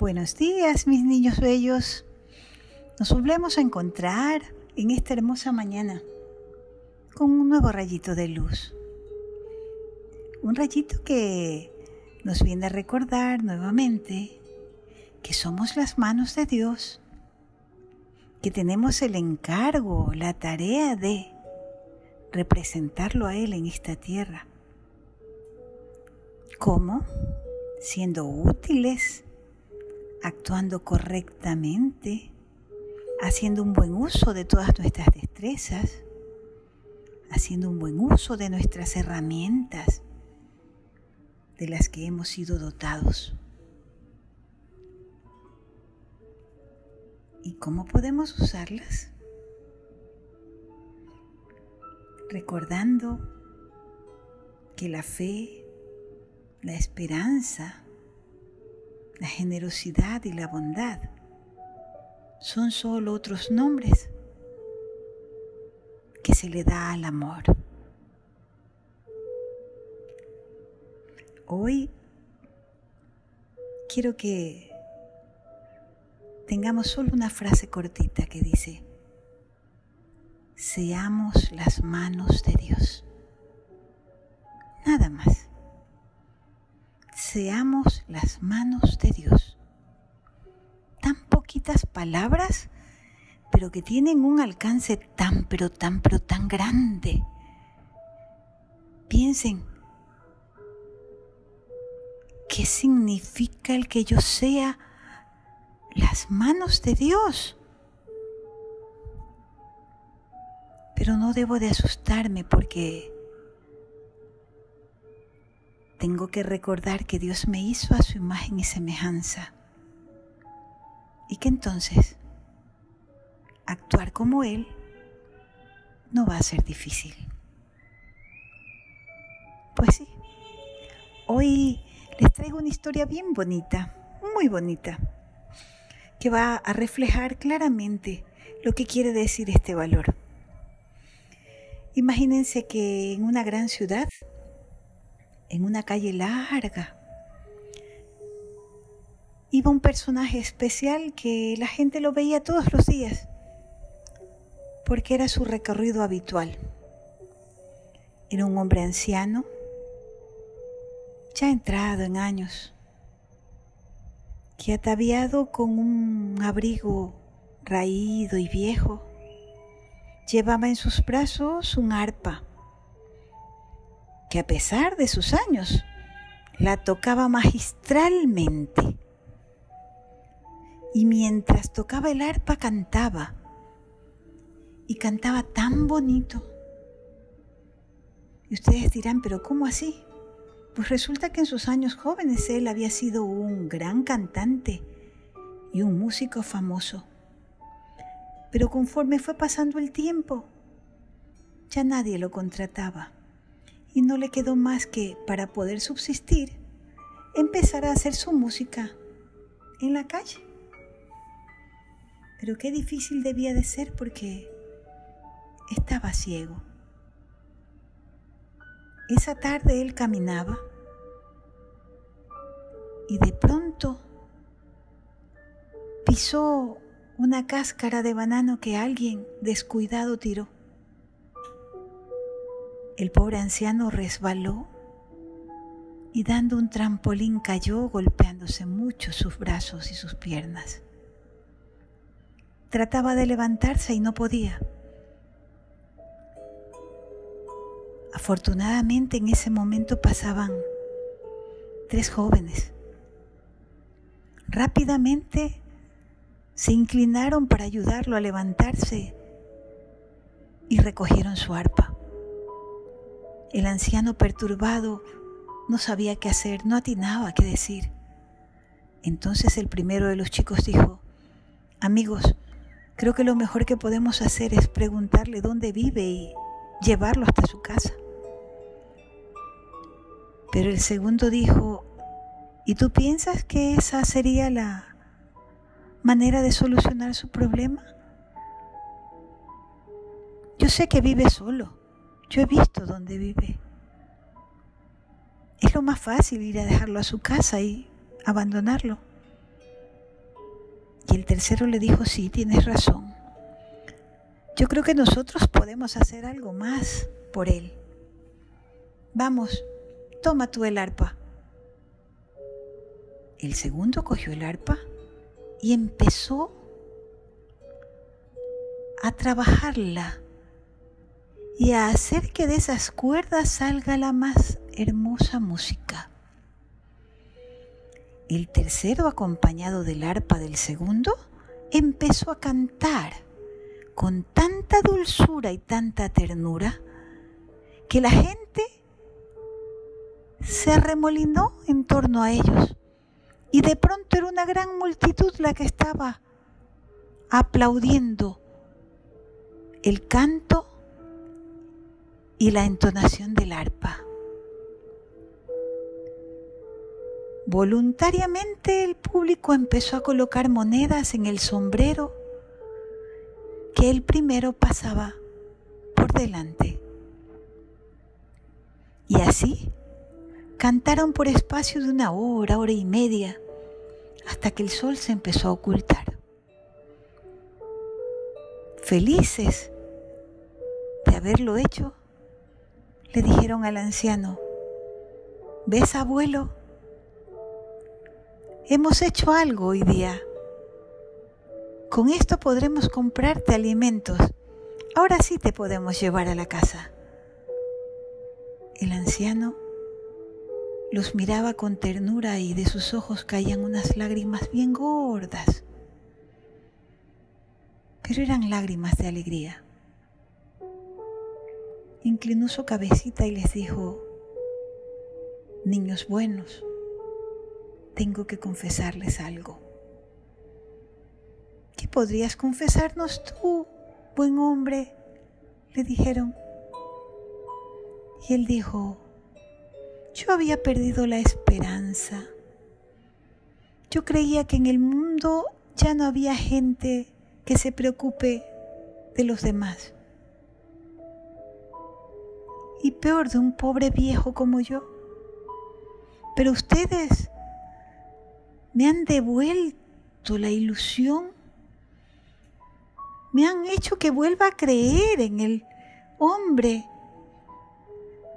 Buenos días, mis niños bellos. Nos volvemos a encontrar en esta hermosa mañana con un nuevo rayito de luz. Un rayito que nos viene a recordar nuevamente que somos las manos de Dios, que tenemos el encargo, la tarea de representarlo a Él en esta tierra. ¿Cómo? Siendo útiles, actuando correctamente, haciendo un buen uso de todas nuestras destrezas, haciendo un buen uso de nuestras herramientas de las que hemos sido dotados. ¿Y cómo podemos usarlas? Recordando que la fe, la esperanza, la generosidad y la bondad son solo otros nombres que se le da al amor. Hoy quiero que tengamos solo una frase cortita que dice, seamos las manos de Dios. Nada más. Seamos las manos de Dios. Tan poquitas palabras, pero que tienen un alcance tan, pero tan, pero tan grande. Piensen, ¿qué significa el que yo sea las manos de Dios? Pero no debo de asustarme porque tengo que recordar que Dios me hizo a su imagen y semejanza. Y que entonces actuar como Él no va a ser difícil. Pues sí, hoy les traigo una historia bien bonita, muy bonita, que va a reflejar claramente lo que quiere decir este valor. Imagínense que en una gran ciudad, en una calle larga, iba un personaje especial que la gente lo veía todos los días, porque era su recorrido habitual. Era un hombre anciano, ya entrado en años, que ataviado con un abrigo raído y viejo, llevaba en sus brazos un arpa, que a pesar de sus años, la tocaba magistralmente. Y mientras tocaba el arpa cantaba, y cantaba tan bonito. Y ustedes dirán, pero ¿cómo así? Pues resulta que en sus años jóvenes él había sido un gran cantante y un músico famoso. Pero conforme fue pasando el tiempo, ya nadie lo contrataba y no le quedó más que, para poder subsistir, empezar a hacer su música en la calle. Pero qué difícil debía de ser porque estaba ciego. Esa tarde él caminaba y de pronto pisó una cáscara de banano que alguien descuidado tiró. El pobre anciano resbaló y dando un trampolín cayó golpeándose mucho sus brazos y sus piernas. Trataba de levantarse y no podía. Afortunadamente en ese momento pasaban tres jóvenes. Rápidamente se inclinaron para ayudarlo a levantarse y recogieron su arpa. El anciano perturbado no sabía qué hacer, no atinaba qué decir. Entonces el primero de los chicos dijo, amigos, creo que lo mejor que podemos hacer es preguntarle dónde vive y llevarlo hasta su casa. Pero el segundo dijo, ¿y tú piensas que esa sería la manera de solucionar su problema? Yo sé que vive solo. Yo he visto dónde vive. Es lo más fácil ir a dejarlo a su casa y abandonarlo. Y el tercero le dijo, sí, tienes razón. Yo creo que nosotros podemos hacer algo más por él. Vamos, toma tú el arpa. El segundo cogió el arpa y empezó a trabajarla y a hacer que de esas cuerdas salga la más hermosa música. El tercero, acompañado del arpa del segundo, empezó a cantar con tanta dulzura y tanta ternura que la gente se arremolinó en torno a ellos y de pronto era una gran multitud la que estaba aplaudiendo el canto y la entonación del arpa. Voluntariamente el público empezó a colocar monedas en el sombrero que el primero pasaba por delante. Y así Cantaron por espacio de una hora, hora y media, hasta que el sol se empezó a ocultar. Felices de haberlo hecho, le dijeron al anciano, ¿ves abuelo? Hemos hecho algo hoy día. Con esto podremos comprarte alimentos. Ahora sí te podemos llevar a la casa. El anciano los miraba con ternura y de sus ojos caían unas lágrimas bien gordas, pero eran lágrimas de alegría. Inclinó su cabecita y les dijo, niños buenos, tengo que confesarles algo. ¿Qué podrías confesarnos tú, buen hombre? le dijeron. Y él dijo, yo había perdido la esperanza. Yo creía que en el mundo ya no había gente que se preocupe de los demás. Y peor de un pobre viejo como yo. Pero ustedes me han devuelto la ilusión, me han hecho que vuelva a creer en el hombre,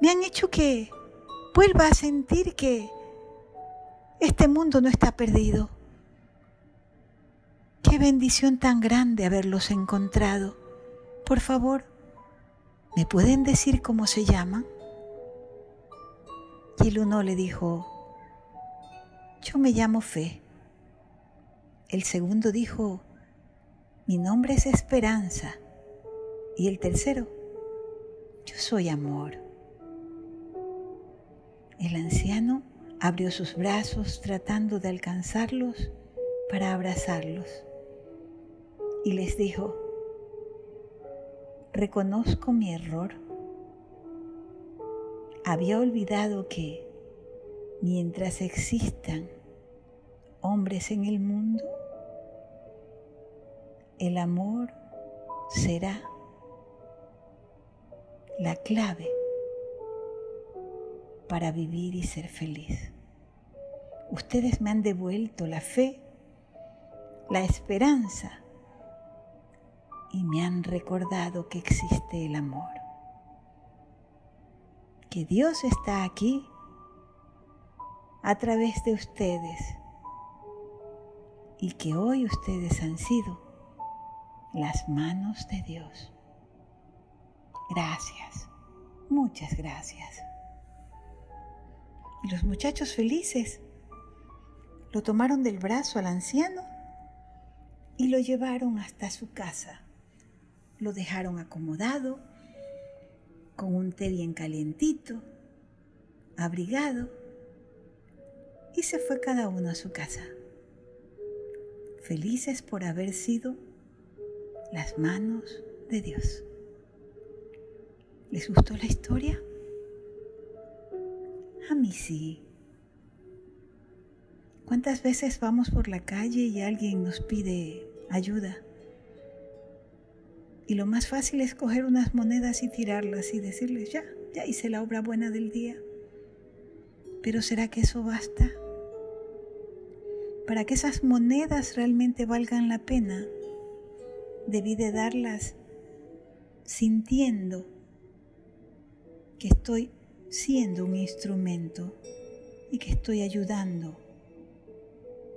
me han hecho que vuelva a sentir que este mundo no está perdido. Qué bendición tan grande haberlos encontrado. Por favor, ¿me pueden decir cómo se llaman? Y el uno le dijo, yo me llamo Fe. El segundo dijo, mi nombre es Esperanza. Y el tercero, yo soy amor. El anciano abrió sus brazos tratando de alcanzarlos para abrazarlos y les dijo, reconozco mi error. Había olvidado que mientras existan hombres en el mundo, el amor será la clave para vivir y ser feliz. Ustedes me han devuelto la fe, la esperanza y me han recordado que existe el amor. Que Dios está aquí a través de ustedes y que hoy ustedes han sido las manos de Dios. Gracias, muchas gracias. Y los muchachos felices lo tomaron del brazo al anciano y lo llevaron hasta su casa. Lo dejaron acomodado, con un té bien calientito, abrigado, y se fue cada uno a su casa, felices por haber sido las manos de Dios. ¿Les gustó la historia? A mí sí. ¿Cuántas veces vamos por la calle y alguien nos pide ayuda? Y lo más fácil es coger unas monedas y tirarlas y decirles, ya, ya hice la obra buena del día. Pero ¿será que eso basta? para que esas monedas realmente valgan la pena, debí de darlas sintiendo que estoy siendo un instrumento y que estoy ayudando,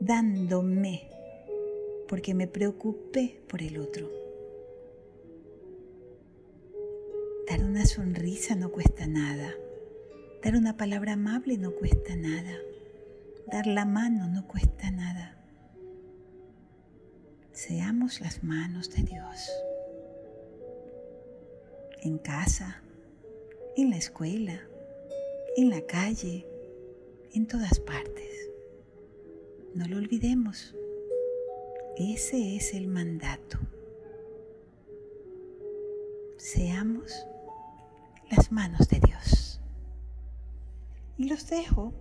dándome, porque me preocupé por el otro. Una sonrisa no cuesta nada. Dar una palabra amable no cuesta nada. Dar la mano no cuesta nada. Seamos las manos de Dios. En casa, en la escuela, en la calle, en todas partes. No lo olvidemos. Ese es el mandato. Seamos las manos de Dios. Y los dejo.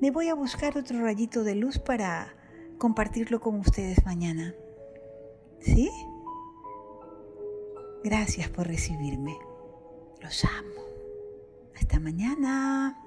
Me voy a buscar otro rayito de luz para compartirlo con ustedes mañana. ¿Sí? Gracias por recibirme. Los amo. Hasta mañana.